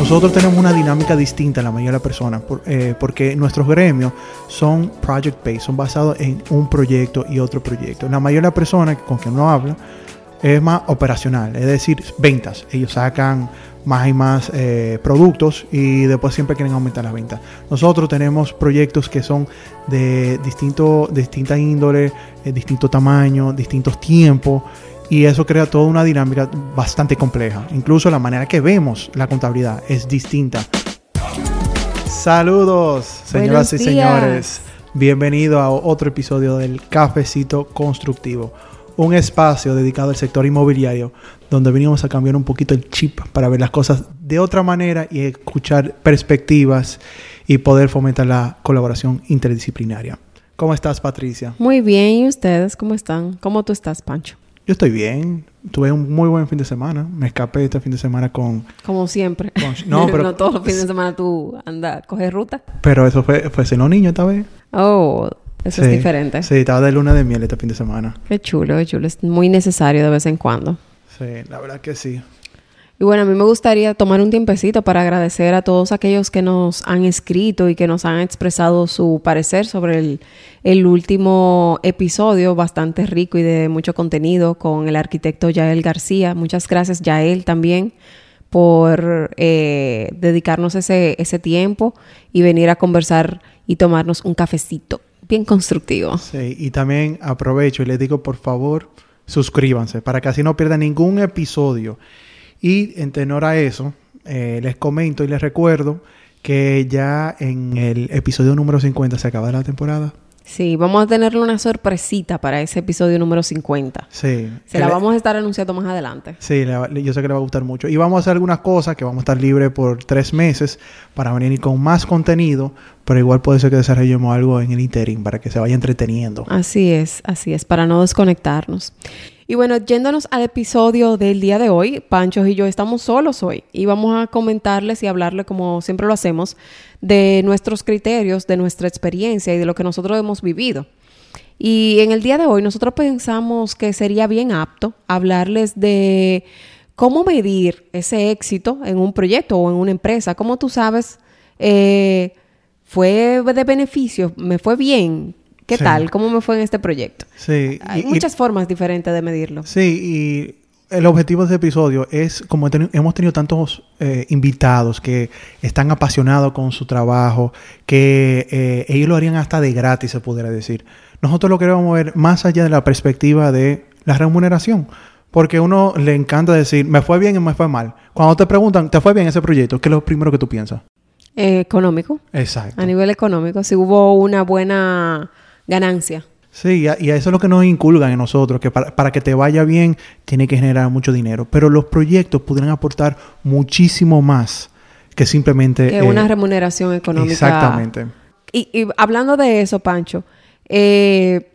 Nosotros tenemos una dinámica distinta en la mayoría de las personas eh, porque nuestros gremios son project-based, son basados en un proyecto y otro proyecto. La mayoría de las personas con quien uno habla es más operacional, es decir, ventas. Ellos sacan más y más eh, productos y después siempre quieren aumentar las ventas. Nosotros tenemos proyectos que son de distinto, de distinta índole, de distinto tamaño, distintos tiempos y eso crea toda una dinámica bastante compleja. Incluso la manera que vemos la contabilidad es distinta. Saludos, señoras y señores. Bienvenido a otro episodio del Cafecito Constructivo, un espacio dedicado al sector inmobiliario donde venimos a cambiar un poquito el chip para ver las cosas de otra manera y escuchar perspectivas y poder fomentar la colaboración interdisciplinaria. ¿Cómo estás, Patricia? Muy bien, ¿y ustedes cómo están? ¿Cómo tú estás, Pancho? Yo estoy bien. Tuve un muy buen fin de semana. Me escapé este fin de semana con... Como siempre. con- no, pero, no todos los fines de semana tú andas, coges ruta. pero eso fue, fue sin los niños esta vez. Oh, eso Sí, es diferente. Sí, estaba de luna de miel este fin de semana. Qué chulo, qué chulo. Es muy necesario de vez en cuando. Sí, la verdad que sí. Y bueno, a mí me gustaría tomar un tiempecito para agradecer a todos aquellos que nos han escrito y que nos han expresado su parecer sobre el, el último episodio, bastante rico y de mucho contenido, con el arquitecto Yael García. Muchas gracias, Yael, también por eh, dedicarnos ese, ese tiempo y venir a conversar y tomarnos un cafecito bien constructivo. Sí, y también aprovecho y les digo, por favor, suscríbanse para que así no pierdan ningún episodio. Y en tenor a eso, eh, les comento y les recuerdo que ya en el episodio número 50 se acaba la temporada. Sí, vamos a tenerle una sorpresita para ese episodio número 50. Sí. Se la le- vamos a estar anunciando más adelante. Sí, le va- le- yo sé que le va a gustar mucho. Y vamos a hacer algunas cosas que vamos a estar libres por tres meses para venir con más contenido, pero igual puede ser que desarrollemos algo en el interim para que se vaya entreteniendo. Así es, así es, para no desconectarnos. Y bueno, yéndonos al episodio del día de hoy, Pancho y yo estamos solos hoy y vamos a comentarles y hablarle, como siempre lo hacemos, de nuestros criterios, de nuestra experiencia y de lo que nosotros hemos vivido. Y en el día de hoy nosotros pensamos que sería bien apto hablarles de cómo medir ese éxito en un proyecto o en una empresa. ¿Cómo tú sabes, eh, fue de beneficio, me fue bien? ¿Qué Sí. tal? ¿Cómo me fue en este proyecto? Sí, Hay y- y- muchas formas diferentes de medirlo. Sí, y el objetivo de este episodio es, como he hemos tenido tantos eh, invitados que están apasionados con su trabajo, que eh, ellos lo harían hasta de gratis, se pudiera decir. Nosotros lo queremos ver más allá de la perspectiva de la remuneración. Porque uno le encanta decir, me fue bien y me fue mal. Cuando te preguntan, ¿te fue bien ese proyecto? ¿Qué es lo primero que tú piensas? Eh, económico, Exacto. a nivel económico, si hubo una buena ganancia. Sí, y a- y a eso es lo que nos inculcan en nosotros, que para, para que te vaya bien tiene que generar mucho dinero. Pero los proyectos pudieran aportar muchísimo más que simplemente... Que eh, una remuneración económica. Exactamente. Y, y hablando de eso, Pancho, eh,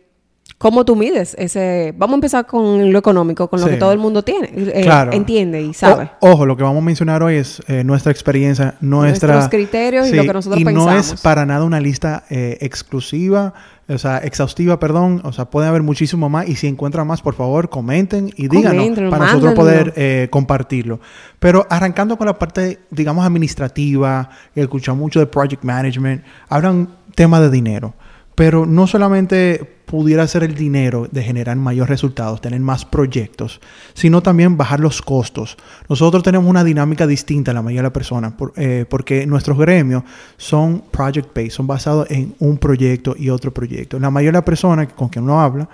¿cómo tú mides ese? Vamos a empezar con lo económico, con lo Sí. que todo el mundo tiene, eh, Claro. entiende y sabe. O- ojo, lo que vamos a mencionar hoy es eh, nuestra experiencia, nuestra... Nuestros criterios y lo que nosotros y no pensamos. es para nada una lista eh, exclusiva, o sea, exhaustiva, perdón. O sea, puede haber muchísimo más. Y si encuentran más, por favor, comenten y díganos para nosotros poder eh, compartirlo. Pero arrancando con la parte, digamos, administrativa, que escucha mucho de project management, hablan temas de dinero. Pero no solamente pudiera ser el dinero de generar mayores resultados, tener más proyectos, sino también bajar los costos. Nosotros tenemos una dinámica distinta a la mayoría de las personas, eh, porque nuestros gremios son project-based, son basados en un proyecto y otro proyecto. La mayoría de las personas con quien uno habla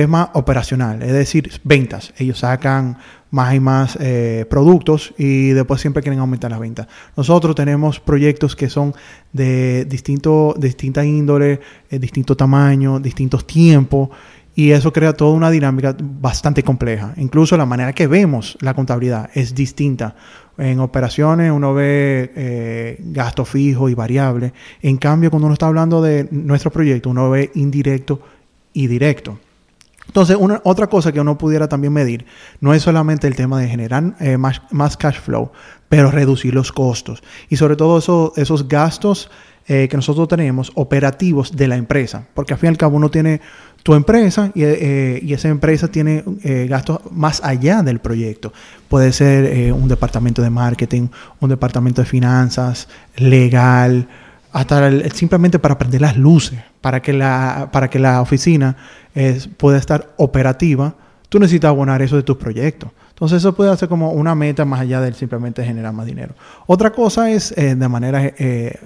es más operacional, es decir, ventas. Ellos sacan más y más eh, productos y después siempre quieren aumentar las ventas. Nosotros tenemos proyectos que son de distinto, distinta índole, eh, distinto tamaño, distintos tiempos y eso crea toda una dinámica bastante compleja. Incluso la manera que vemos la contabilidad es distinta. En operaciones uno ve eh, gasto fijo y variable. En cambio, cuando uno está hablando de nuestro proyecto, uno ve indirecto y directo. Entonces, una, otra cosa que uno pudiera también medir no es solamente el tema de generar eh, más, más, cash flow, pero reducir los costos y sobre todo eso, esos gastos eh, que nosotros tenemos operativos de la empresa, porque al fin y al cabo uno tiene tu empresa y, eh, y esa empresa tiene eh, gastos más allá del proyecto. Puede ser eh, un departamento de marketing, un departamento de finanzas, legal, hasta el- simplemente para prender las luces, para que la, para que la oficina pueda estar operativa, tú necesitas abonar eso de tus proyectos. Entonces eso puede ser como una meta más allá de simplemente generar más dinero. Otra cosa es, eh, de manera, eh,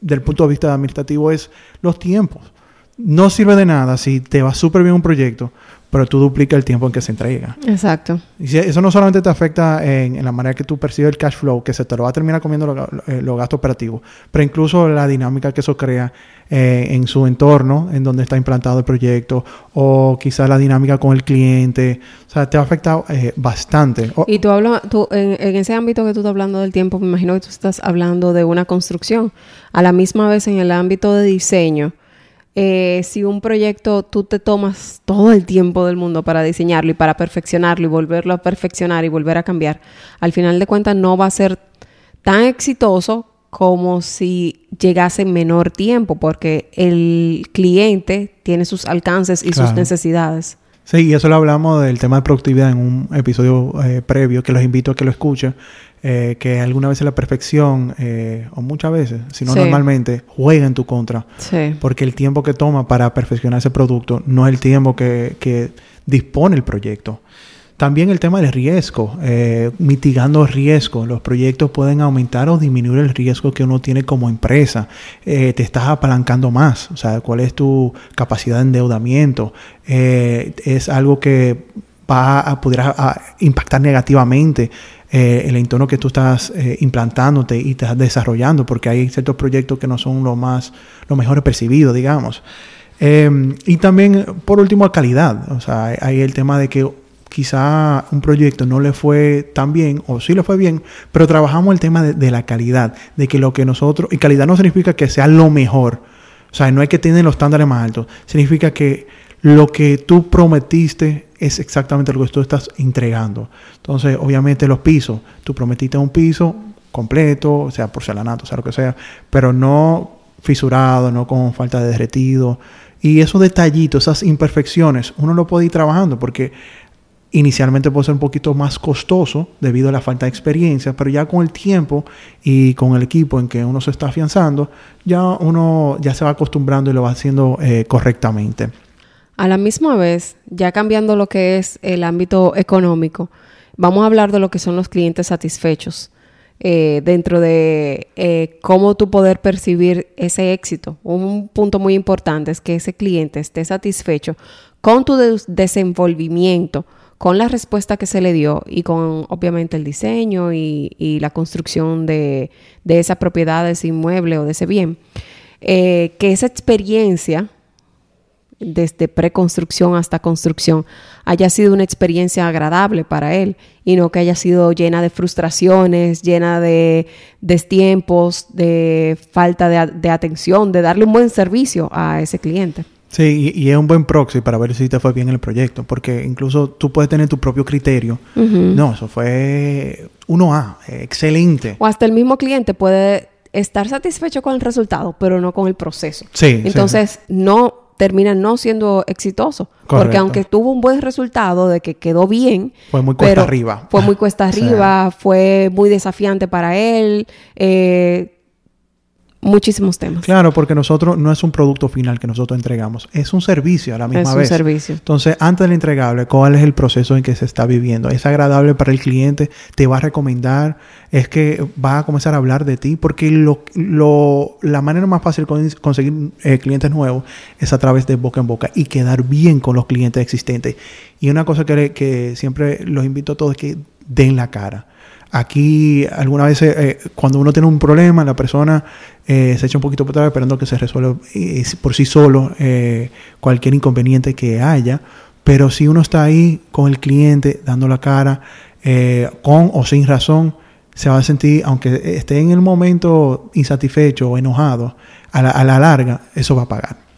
del punto de vista administrativo, es los tiempos. No sirve de nada si te va súper bien un proyecto, pero tú duplicas el tiempo en que se entrega. Exacto. Y eso no solamente te afecta en, en la manera que tú percibes el cash flow, que se te lo va a terminar comiendo los, eh, los gastos operativos, pero incluso la dinámica que eso crea eh, en su entorno, en donde está implantado el proyecto, o quizás la dinámica con el cliente. O sea, te va a afectar eh, bastante. O- Y tú hablas, tú, en, en ese ámbito que tú estás hablando del tiempo, me imagino que tú estás hablando de una construcción. A la misma vez en el ámbito de diseño, eh, si un proyecto tú te tomas todo el tiempo del mundo para diseñarlo y para perfeccionarlo y volverlo a perfeccionar y volver a cambiar, al final de cuentas no va a ser tan exitoso como si llegase en menor tiempo, porque el cliente tiene sus alcances y sus necesidades. Sí, y eso lo hablamos del tema de productividad en un episodio eh, previo, que los invito a que lo escuchen, eh, que alguna vez la perfección, eh, o muchas veces, si no Sí. normalmente, juega en tu contra. Sí. Porque el tiempo que toma para perfeccionar ese producto no es el tiempo que, que dispone el proyecto. También el tema del riesgo, eh, mitigando riesgo. Los proyectos pueden aumentar o disminuir el riesgo que uno tiene como empresa. Eh, te estás apalancando más, o sea, cuál es tu capacidad de endeudamiento. Eh, es algo que va a poder a- a impactar negativamente eh, el entorno que tú estás eh, implantándote y estás desarrollando, porque hay ciertos proyectos que no son lo más, lo mejor percibidos, digamos. Eh, y también, por último, calidad. O sea, hay- el tema de que quizá un proyecto no le fue tan bien, o sí le fue bien, pero trabajamos el tema de, de la calidad, de que lo que nosotros, y calidad no significa que sea lo mejor, o sea, no hay que tener los estándares más altos, significa que lo que tú prometiste es exactamente lo que tú estás entregando. Entonces, obviamente los pisos, tú prometiste un piso completo, sea, porcelanato, o sea, lo que sea, pero no fisurado, no con falta de derretido. Y esos detallitos, esas imperfecciones, uno lo puede ir trabajando porque inicialmente puede ser un poquito más costoso debido a la falta de experiencia, pero ya con el tiempo y con el equipo en que uno se está afianzando, ya uno ya se va acostumbrando y lo va haciendo eh, correctamente. A la misma vez, ya cambiando lo que es el ámbito económico, vamos a hablar de lo que son los clientes satisfechos. eh, dentro de eh, cómo tú poder percibir ese éxito. Un punto muy importante es que ese cliente esté satisfecho con tu des- desenvolvimiento, con la respuesta que se le dio y con obviamente el diseño y, la construcción de, de esa propiedad, de ese inmueble o de ese bien. Eh, que esa experiencia desde preconstrucción hasta construcción haya sido una experiencia agradable para él y no que haya sido llena de frustraciones, llena de destiempos, de falta de, de atención, de darle un buen servicio a ese cliente. Sí, y, y es un buen proxy para ver si te fue bien el proyecto, porque incluso tú puedes tener tu propio criterio. No, eso fue 1A, eh, excelente. O hasta el mismo cliente puede estar satisfecho con el resultado, pero no con el proceso. Sí, sí, Entonces, no termina no siendo exitoso. Porque aunque tuvo un buen resultado de que quedó bien, Fue muy cuesta arriba. Fue muy cuesta Sí. arriba, fue muy desafiante para él. eh, muchísimos temas. Claro, porque nosotros no es un producto final que nosotros entregamos, es un servicio a la misma Es un vez. servicio. Entonces, antes del entregable, ¿cuál es el proceso en que se está viviendo? ¿Es agradable para el cliente? ¿Te va a recomendar? ¿Es que va a comenzar a hablar de ti? Porque lo, lo- la manera más fácil de con- conseguir eh, clientes nuevos es a través de boca en boca y quedar bien con los clientes existentes. Y una cosa que, que siempre los invito a todos es que den la cara. Aquí, algunas veces, eh, cuando uno tiene un problema, la persona eh, se echa un poquito por atrás esperando que se resuelva por sí solo eh, cualquier inconveniente que haya. Pero si uno está ahí con el cliente, dando la cara, con o sin razón, se va a sentir, aunque esté en el momento insatisfecho o enojado, a la, a la larga, eso va a pagar.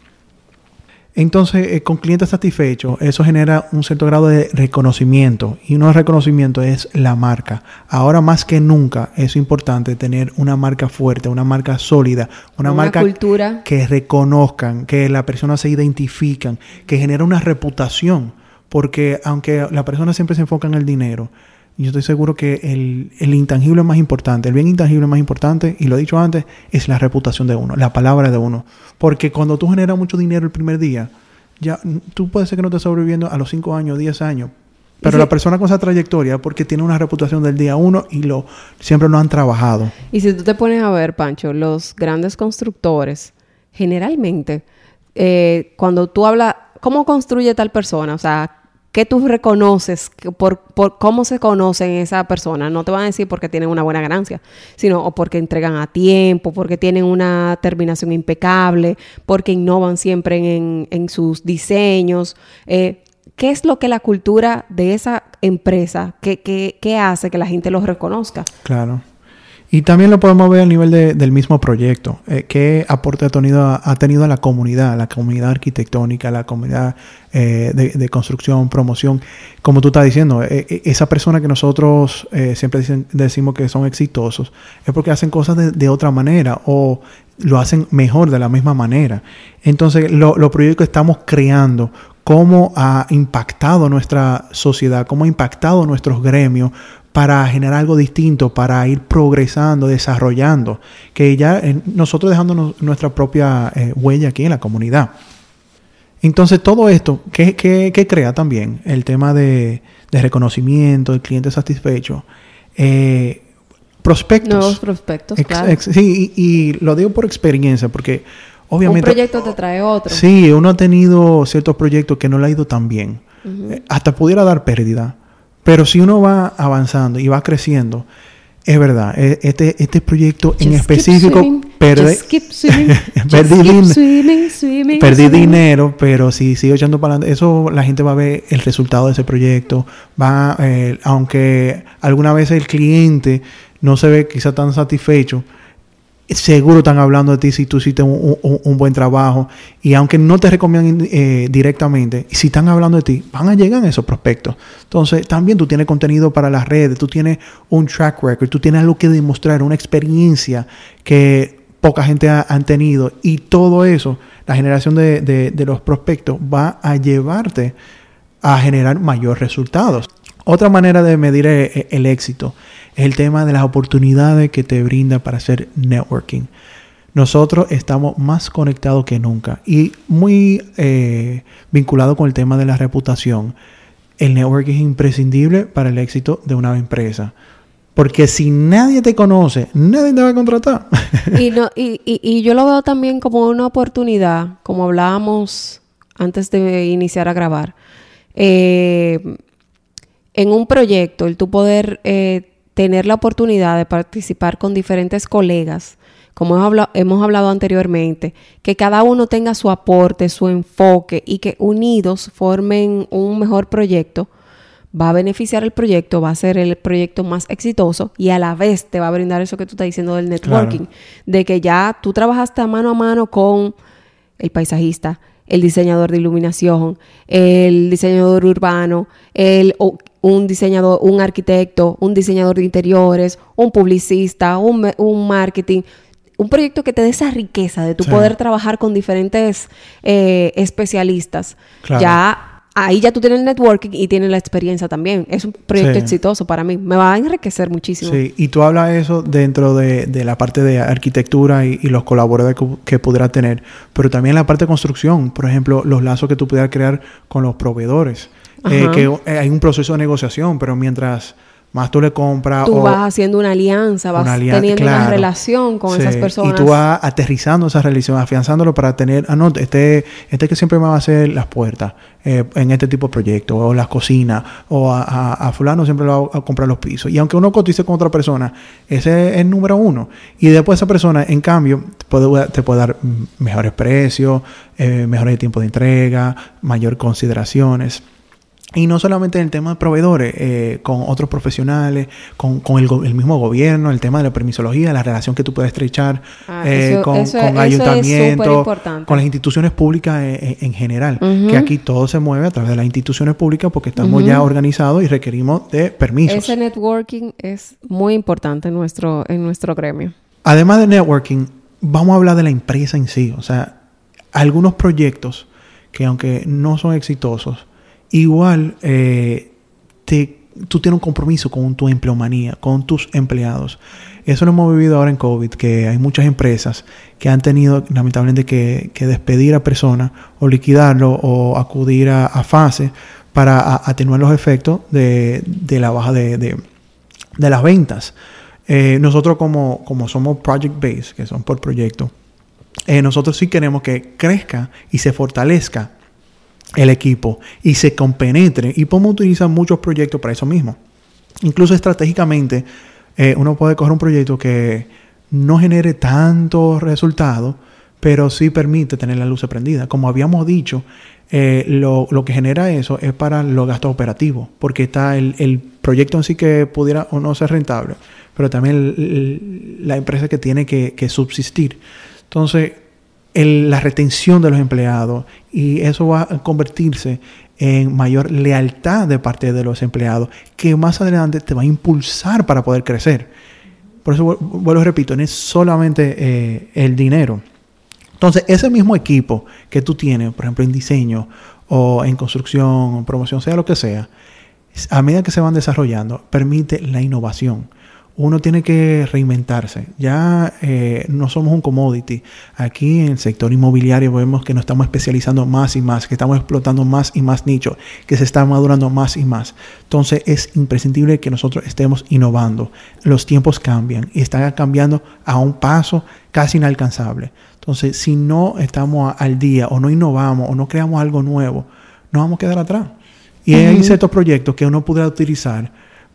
Entonces, eh, con clientes satisfechos, eso genera un cierto grado de reconocimiento. Y uno de reconocimiento es la marca. Ahora más que nunca es importante tener una marca fuerte, una marca sólida, una, marca cultura. que reconozcan, que la persona se identifican, que genera una reputación. Porque aunque la persona siempre se enfoca en el dinero, yo estoy seguro que el, el, intangible más importante, el bien intangible más importante, y lo he dicho antes, es la reputación de uno, la palabra de uno. Porque cuando tú generas mucho dinero el primer día, ya tú puedes ser que no estés sobreviviendo a los 5 años, 10 años. Pero la persona con esa trayectoria, porque tiene una reputación del día uno y lo siempre lo han trabajado. Y si tú te pones a ver, Pancho, los grandes constructores, generalmente, eh, cuando tú hablas, ¿cómo construye tal persona? O sea, ¿Qué tú reconoces por, por, cómo se conocen esa persona? No te van a decir porque tienen una buena ganancia, sino o porque entregan a tiempo, porque tienen una terminación impecable, porque innovan siempre en, sus diseños. Eh, ¿Qué es lo que la cultura de esa empresa, qué, qué, qué hace que la gente los reconozca? Claro. Y también lo podemos ver a nivel de, del mismo proyecto. Eh, ¿Qué aporte ha tenido, ha tenido a la comunidad, la comunidad arquitectónica, la comunidad eh, de, construcción, promoción? Como tú estás diciendo, eh, eh esa persona que nosotros siempre decimos que son exitosos es porque hacen cosas de, de, otra manera o lo hacen mejor de la misma manera. Entonces, los lo proyectos que estamos creando cómo ha impactado nuestra sociedad, cómo ha impactado nuestros gremios para generar algo distinto, para ir progresando, desarrollando, que ya eh, nosotros dejándonos nuestra propia eh, huella aquí en la comunidad. Entonces todo esto, ¿qué, qué, qué crea también? El tema de, de, reconocimiento, del cliente satisfecho. Eh, prospectos. Nuevos prospectos, ex, claro. Ex, sí, y, y, lo digo por experiencia, porque obviamente... Un proyecto te trae otro. Sí, uno ha tenido ciertos proyectos que no le ha ido tan bien. Uh -huh. Hasta pudiera dar pérdida. Pero si uno va avanzando y va creciendo, es verdad, este, este proyecto Just en específico perde, perdí, din swimming, swimming, perdí swimming. dinero, pero si sigo echando para adelante, eso la gente va a ver el resultado de ese proyecto. Va, eh, aunque alguna vez el cliente no se ve quizá tan satisfecho, seguro están hablando de ti si tú hiciste un, un, buen trabajo. Y aunque no te recomiendan eh, directamente, si están hablando de ti, van a llegar esos prospectos. Entonces, también tú tienes contenido para las redes, tú tienes un track record, tú tienes algo que demostrar, una experiencia que poca gente ha, tenido. Y todo eso, la generación de, de, los prospectos, va a llevarte a generar mayores resultados. Otra manera de medir el, el éxito es el tema de las oportunidades que te brinda para hacer networking. Nosotros estamos más conectados que nunca y muy eh, vinculado con el tema de la reputación. El networking es imprescindible para el éxito de una empresa. Porque si nadie te conoce, nadie te va a contratar. Y, no, y, y, yo lo veo también como una oportunidad, como hablábamos antes de iniciar a grabar. Eh, en un proyecto, el tú poder eh, tener la oportunidad de participar con diferentes colegas, como hemos hablado, anteriormente, que cada uno tenga su aporte, su enfoque y que unidos formen un mejor proyecto, va a beneficiar el proyecto, va a ser el proyecto más exitoso y a la vez te va a brindar eso que tú estás diciendo del networking, claro. de que ya tú trabajaste mano a mano con el paisajista, el diseñador de iluminación, el diseñador urbano, el, un diseñador, un arquitecto, un diseñador de interiores, un publicista, un, un marketing. Un proyecto que te dé esa riqueza de tu sí. poder trabajar con diferentes eh, especialistas. Claro. Ya ahí ya tú tienes el networking y tienes la experiencia también. Es un proyecto sí. exitoso para mí. Me va a enriquecer muchísimo. Sí, y tú hablas eso dentro de, de la parte de arquitectura y, y los colaboradores que, que pudieras tener, pero también la parte de construcción. Por ejemplo, los lazos que tú pudieras crear con los proveedores. Eh, que eh, hay un proceso de negociación, pero mientras más tú le compras. Tú o vas haciendo una alianza, vas una alianza, teniendo claro. una relación con sí. esas personas. Y tú vas aterrizando esa relación, afianzándolo para tener, ah, no, este, este que siempre me va a hacer las puertas eh, en este tipo de proyectos, o las cocinas, o a, a, a, fulano siempre le va a comprar los pisos. Y aunque uno cotice con otra persona, ese es el número uno. Y después esa persona, en cambio, te puede, te puede dar mejores precios, eh, mejores tiempos de entrega, mayor consideraciones. Y no solamente en el tema de proveedores, eh, con otros profesionales, con, con el, mismo gobierno, el tema de la permisología, la relación que tú puedes estrechar Ah, eh, eso- con, eso- con ayuntamientos, con las instituciones públicas eh, en, en general. Que aquí todo se mueve a través de las instituciones públicas porque estamos Ujú. ya organizados y requerimos de permisos. Ese networking es muy importante en nuestro, en nuestro gremio. Además de networking, vamos a hablar de la empresa en sí. O sea, algunos proyectos que aunque no son exitosos, igual eh, te, tú tienes un compromiso con tu empleomanía, con tus empleados. Eso lo hemos vivido ahora en COVID, que hay muchas empresas que han tenido lamentablemente que, que despedir a personas o liquidarlo o acudir a, a fase para atenuar los efectos de, de la baja de, de- de las ventas. Eh, nosotros como, como somos project based, que son por proyecto, eh, nosotros sí queremos que crezca y se fortalezca el equipo y se compenetre y podemos utilizar muchos proyectos para eso mismo. Incluso estratégicamente, eh, uno puede coger un proyecto que no genere tanto resultado, pero sí permite tener la luz prendida. Como habíamos dicho, eh, lo, lo que genera eso es para los gastos operativos, porque está el, el proyecto en sí que pudiera o no ser rentable, pero también la empresa que tiene que, que subsistir. Entonces, la retención de los empleados y eso va a convertirse en mayor lealtad de parte de los empleados, que más adelante te va a impulsar para poder crecer. Por eso, vu- vuelvo repito, no es solamente eh, el dinero. Entonces, ese mismo equipo que tú tienes, por ejemplo, en diseño o en construcción, o promoción, sea lo que sea, a medida que se van desarrollando, permite la innovación. Uno tiene que reinventarse. Ya eh, no somos un commodity. Aquí en el sector inmobiliario vemos que nos estamos especializando más y más, que estamos explotando más y más nichos, que se está madurando más y más. Entonces es imprescindible que nosotros estemos innovando. Los tiempos cambian y están cambiando a un paso casi inalcanzable. Entonces, si no estamos al día o no innovamos o no creamos algo nuevo, nos vamos a quedar atrás. Y hay ciertos proyectos que uno pudiera utilizar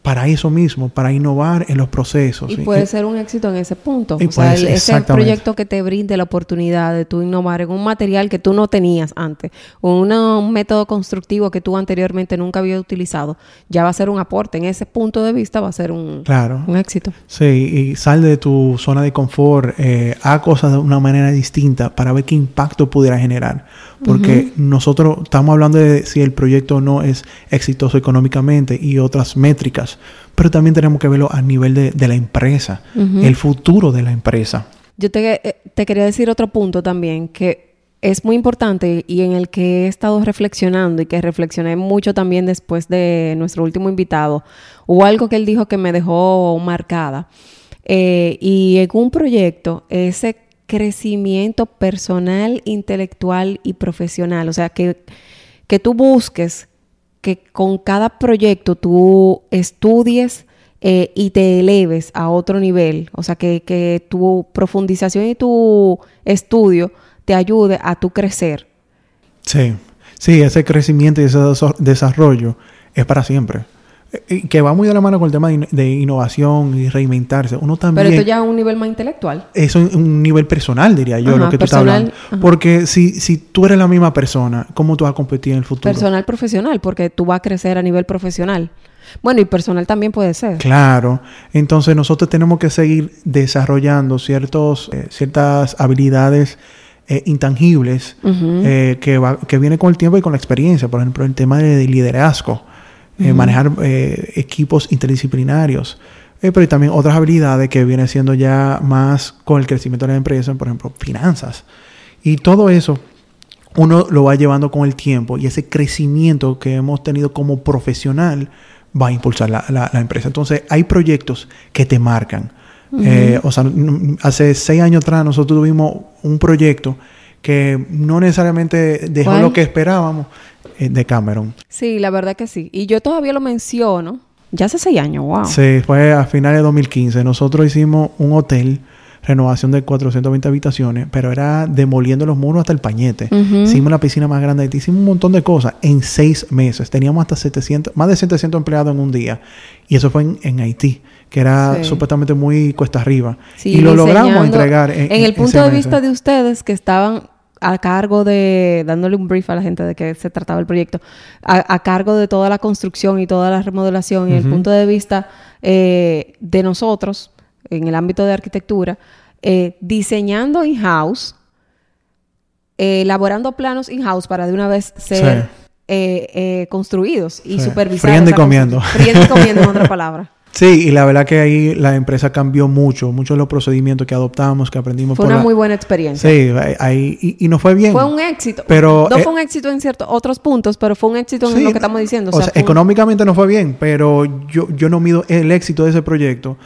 para eso mismo, para innovar en los procesos. Y ¿sí? puede ser un éxito en ese punto. Y o sea, el- ese proyecto que te brinde la oportunidad de tú innovar en un material que tú no tenías antes, o una- un método constructivo que tú anteriormente nunca habías utilizado, ya va a ser un aporte. En ese punto de vista va a ser un, Claro. un éxito. Sí, y sal de tu zona de confort, eh, haz cosas de una manera distinta para ver qué impacto pudiera generar. Porque nosotros estamos hablando de si el proyecto no es exitoso económicamente y otras métricas, pero también tenemos que verlo a nivel de, de la empresa, el futuro de la empresa. Yo te, eh, te quería decir otro punto también que es muy importante y en el que he estado reflexionando y que reflexioné mucho también después de nuestro último invitado. Hubo algo que él dijo que me dejó marcada. Eh, y en un proyecto, ese crecimiento personal, intelectual y profesional, o sea, que, que tú busques que con cada proyecto tú estudies eh, y te eleves a otro nivel. O sea, que, que tu profundización y tu estudio te ayude a tu crecer. Sí, sí, ese crecimiento y ese desarrollo es para siempre. Que va muy de la mano con el tema de, in- de innovación y reinventarse. Uno también... Pero esto ya a un nivel más intelectual. Eso es un nivel personal, diría yo, Ajá, lo que tú estás personal, hablando. ajá. Porque si, si tú eres la misma persona, ¿cómo tú vas a competir en el futuro? Personal profesional, porque tú vas a crecer a nivel profesional. Bueno, y personal también puede ser. Claro. Entonces nosotros tenemos que seguir desarrollando ciertos, eh, ciertas habilidades eh, intangibles eh, que, va, que viene con el tiempo y con la experiencia. Por ejemplo, el tema de, de liderazgo, eh, manejar eh, equipos interdisciplinarios. Eh, pero también otras habilidades que vienen siendo ya más con el crecimiento de la empresa, por ejemplo, finanzas. Y todo eso uno lo va llevando con el tiempo y ese crecimiento que hemos tenido como profesional va a impulsar la, la- la empresa. Entonces, hay proyectos que te marcan. Eh, o sea, hace seis años atrás nosotros tuvimos un proyecto que no necesariamente dejó ¿Cuál? lo que esperábamos de Cameron. Sí, la verdad que sí. Y yo todavía lo menciono. Ya hace seis años, wow. Sí, fue a finales de 2015. Nosotros hicimos un hotel, renovación de 420 habitaciones, pero era demoliendo los muros hasta el pañete. Hicimos la piscina más grande, hicimos un montón de cosas en seis meses. Teníamos hasta 700, más de 700 empleados en un día. Y eso fue en, en Haití, que era Sí. supuestamente muy cuesta arriba. Sí, y lo logramos entregar en, En el en punto de vista de ustedes que estaban a cargo de, dándole un brief a la gente de qué se trataba el proyecto, a, cargo de toda la construcción y toda la remodelación y el punto de vista eh, de nosotros en el ámbito de arquitectura, eh, diseñando in-house, elaborando planos in-house para de una vez ser construidos y supervisados. Friendo y comiendo. Friendo y comiendo, en otra palabra. Sí, y la verdad que ahí la empresa cambió mucho, muchos de los procedimientos que adoptamos, que aprendimos. Fue una muy buena experiencia. Sí, ahí, y, nos fue bien. Fue un éxito. Pero, no fue un éxito en ciertos otros puntos, pero fue un éxito en lo que estamos diciendo. O, sea, económicamente no fue bien, pero yo, yo no mido el éxito de ese proyecto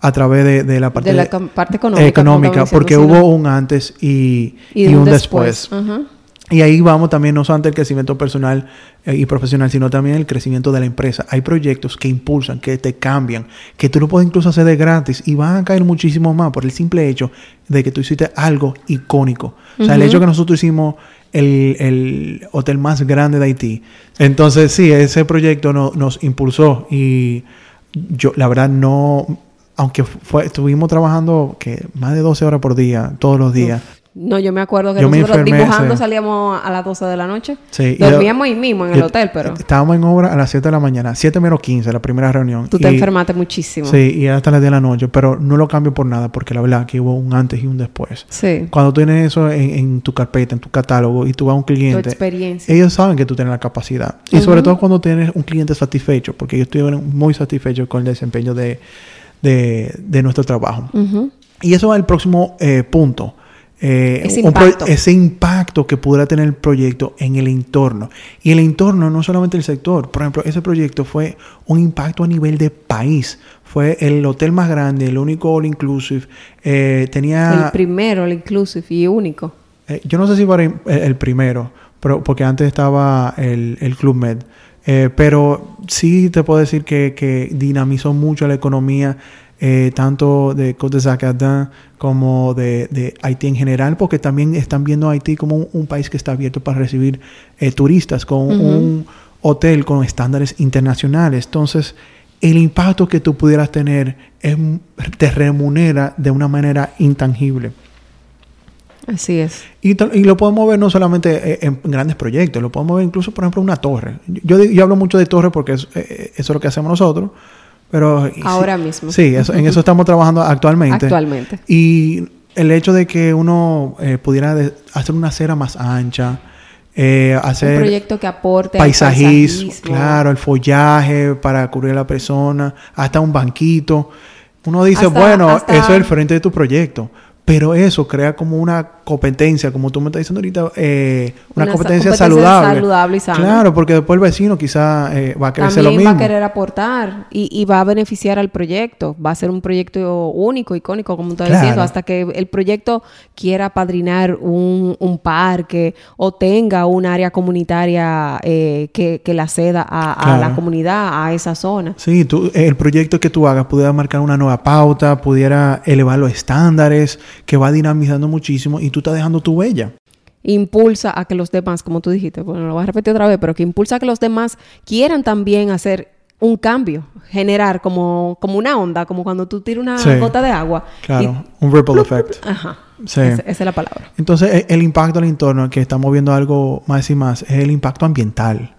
a través de, la parte, de la parte económica. económica porque hubo un antes y, un, después. Y ahí vamos también, no solamente el crecimiento personal eh, y profesional, sino también el crecimiento de la empresa. Hay proyectos que impulsan, que te cambian, que tú lo puedes incluso hacer de gratis y van a caer muchísimo más por el simple hecho de que tú hiciste algo icónico. O sea, el hecho que nosotros hicimos el, hotel más grande de Haití. Entonces, sí, ese proyecto nos impulsó y yo, la verdad, no, aunque fue, estuvimos trabajando que más de 12 horas por día, todos los días. No, yo me acuerdo que nosotros dibujando salíamos a las 12 de la noche. Sí. Dormíamos ahí mismo en el hotel, pero... Estábamos en obra a las 7 de la mañana. 7 menos 15, la primera reunión. Tú te enfermaste muchísimo. Sí, y hasta las 10 de la noche. Pero no lo cambio por nada, porque la verdad que hubo un antes y un después. Sí. Cuando tienes eso en, tu carpeta, en tu catálogo, y tú vas a un cliente... Tu experiencia. Ellos saben que tú tienes la capacidad. Y sobre todo cuando tienes un cliente satisfecho, porque yo estoy muy satisfecho con el desempeño de, de, nuestro trabajo. Y eso va al próximo eh, punto eh, ese, impacto. ese, impacto. que pudiera tener el proyecto en el entorno. Y el entorno, no solamente el sector. Por ejemplo, ese proyecto fue un impacto a nivel de país. Fue el hotel más grande, el único all inclusive. Eh, tenía... El primero all inclusive y único. Eh, yo no sé si fue el primero, pero, porque antes estaba el, el Club Med. pero sí te puedo decir que, que dinamizó mucho la economía eh, tanto de Côte de como de, Haití en general, porque también están viendo a Haití como un, país que está abierto para recibir eh, turistas, con un hotel con estándares internacionales. Entonces, el impacto que tú pudieras tener te remunera de una manera intangible. Así es. Y, lo podemos ver no solamente eh, en, grandes proyectos, lo podemos ver incluso, por ejemplo, una torre. Yo, yo hablo mucho de torre porque eso es lo que hacemos nosotros, pero, Ahora mismo. Sí, en eso estamos trabajando actualmente. Actualmente. Y el hecho de que uno eh, pudiera hacer una acera más ancha, eh, hacer... Un proyecto que aporte paisajismo, claro, el follaje para cubrir a la persona, hasta un banquito. Uno dice, bueno, eso es el frente de tu proyecto. Pero eso crea como una competencia, como tú me estás diciendo ahorita, eh, una, competencia, saludable. saludable y sana. Claro, porque después el vecino quizá eh, va a querer lo mismo. va a querer aportar y, va a beneficiar al proyecto. Va a ser un proyecto único, icónico, como estás diciendo, hasta que el proyecto quiera padrinar un, parque o tenga un área comunitaria eh, que, que, la ceda a, la comunidad, a esa zona. Sí, tú, el proyecto que tú hagas pudiera marcar una nueva pauta, pudiera elevar los estándares, que va dinamizando muchísimo y tú estás dejando tu huella. Impulsa a que los demás, como tú dijiste, bueno, lo voy a repetir otra vez, pero que impulsa a que los demás quieran también hacer un cambio, generar como, como una onda, como cuando tú tiras una gota de agua. Claro, un ripple effect. Ajá. Sí. Esa, es la palabra. Entonces, e, el, impacto al entorno, que estamos viendo algo más y más, es el impacto ambiental.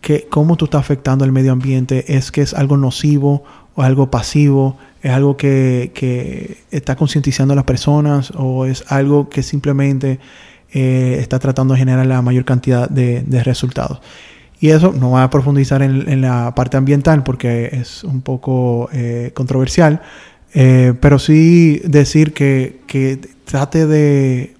Que cómo tú estás afectando el medio ambiente, es que es algo nocivo o algo pasivo, es algo que, está concientizando a las personas o es algo que simplemente eh, está tratando de generar la mayor cantidad de, resultados. Y eso no va a profundizar en, la parte ambiental porque es un poco eh, controversial, eh, pero sí decir que, trate de,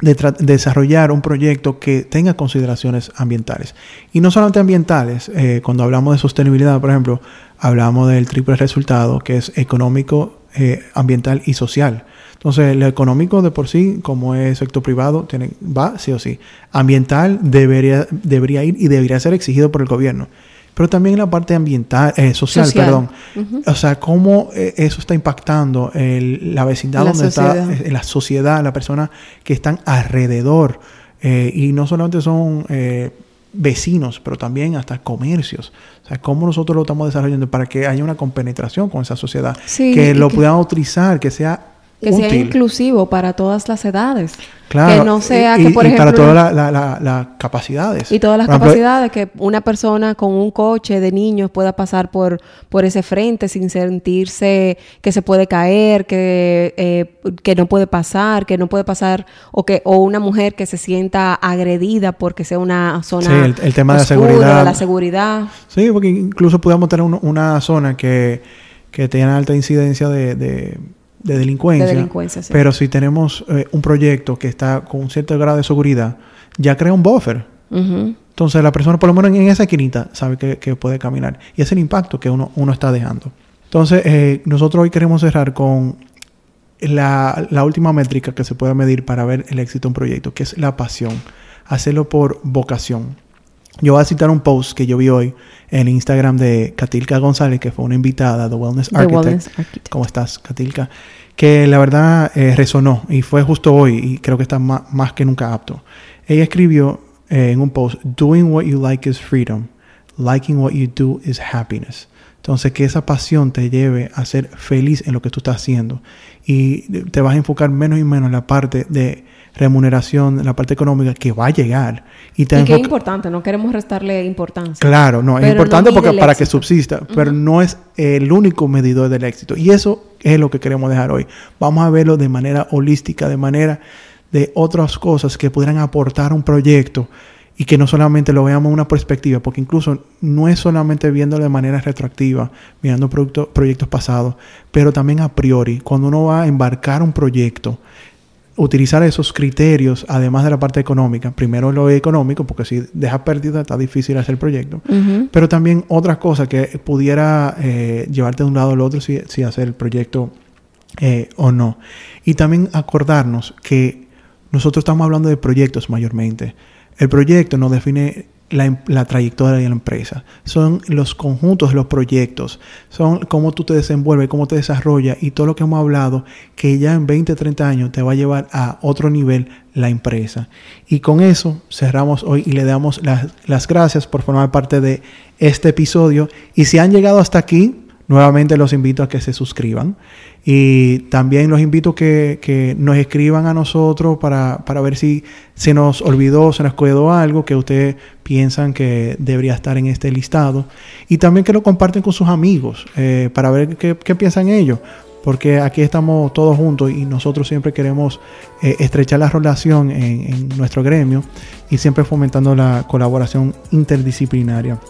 de, desarrollar un proyecto que tenga consideraciones ambientales. Y no solamente ambientales, cuando hablamos de sostenibilidad, por ejemplo, hablamos del triple resultado, que es económico, eh, ambiental y social. Entonces, lo económico de por sí, como es sector privado, tiene, va sí o sí. Ambiental debería, debería ir y debería ser exigido por el gobierno. Pero también la parte ambiental, eh, social, perdón. O sea, cómo eh, eso está impactando el, la vecindad donde está, la sociedad, las personas que están alrededor. y no solamente son vecinos, pero también hasta comercios. O sea, cómo nosotros lo estamos desarrollando para que haya una compenetración con esa sociedad, que lo puedan utilizar, que sea que sea inclusivo para todas las edades. Claro, Que no sea y, que, por y ejemplo... para todas la- la- la- las capacidades. Y todas las capacidades que una persona con un coche de niños pueda pasar por, por ese frente sin sentirse que se puede caer, que, eh, que no puede pasar, que no puede pasar, o que o una mujer que se sienta agredida porque sea una zona Sí, el- el tema de la seguridad. de la seguridad. Sí, porque incluso podemos tener un- una zona que, que tenga alta incidencia de, de- de delincuencia. De delincuencia, sí. Pero si tenemos eh, un proyecto que está con un cierto grado de seguridad, ya crea un buffer. Entonces la persona, por lo menos en esa esquinita, sabe que, que puede caminar. Y es el impacto que uno, uno está dejando. Entonces, eh, nosotros hoy queremos cerrar con la, la última métrica que se puede medir para ver el éxito de un proyecto, que es la pasión. Hacerlo por vocación. Yo voy a citar un post que yo vi hoy en Instagram de Katilka González, que fue una invitada de Wellness The Architect. Wellness Architect. ¿Cómo estás, Katilka? Que la verdad eh, resonó y fue justo hoy y creo que está ma- más que nunca apto. Ella escribió eh, en un post, Doing what you like is freedom. Liking what you do is happiness. Entonces, que esa pasión te lleve a ser feliz en lo que tú estás haciendo. Y te vas a enfocar menos y menos en la parte de remuneración, la parte económica que va a llegar. Y te Y que es importante, no queremos restarle importancia. Claro, no, es no importante porque para que subsista, pero no es el único medidor del éxito. Y eso es lo que queremos dejar hoy. Vamos a verlo de manera holística, de manera de otras cosas que pudieran aportar un proyecto y que no solamente lo veamos en una perspectiva, porque incluso no es solamente viéndolo de manera retroactiva, mirando producto- proyectos pasados, pero también a priori, cuando uno va a embarcar un proyecto, utilizar esos criterios, además de la parte económica, primero lo económico, porque si deja pérdida está difícil hacer el proyecto, pero también otras cosas que pudiera eh, llevarte de un lado al otro si, si hacer el proyecto eh, o no. Y también acordarnos que nosotros estamos hablando de proyectos mayormente. El proyecto nos define la, em- la trayectoria de la empresa. Son los conjuntos los proyectos. Son cómo tú te desenvuelves, cómo te desarrollas y todo lo que hemos hablado que ya en 20, 30 años te va a llevar a otro nivel la empresa. Y con eso cerramos hoy y le damos las, las gracias por formar parte de este episodio. Y si han llegado hasta aquí, Nuevamente los invito a que se suscriban y también los invito que, que nos escriban a nosotros para, para ver si se nos olvidó, se nos quedó algo que ustedes piensan que debería estar en este listado y también que lo comparten con sus amigos eh, para ver qué, qué piensan ellos. Porque aquí estamos todos juntos y nosotros siempre queremos eh, estrechar la relación en, en nuestro gremio y siempre fomentando la colaboración interdisciplinaria.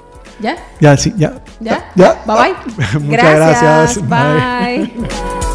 ¿Ya? Ya, sí, ya. ¿Ya? Ya. Bye bye. Muchas gracias. Bye.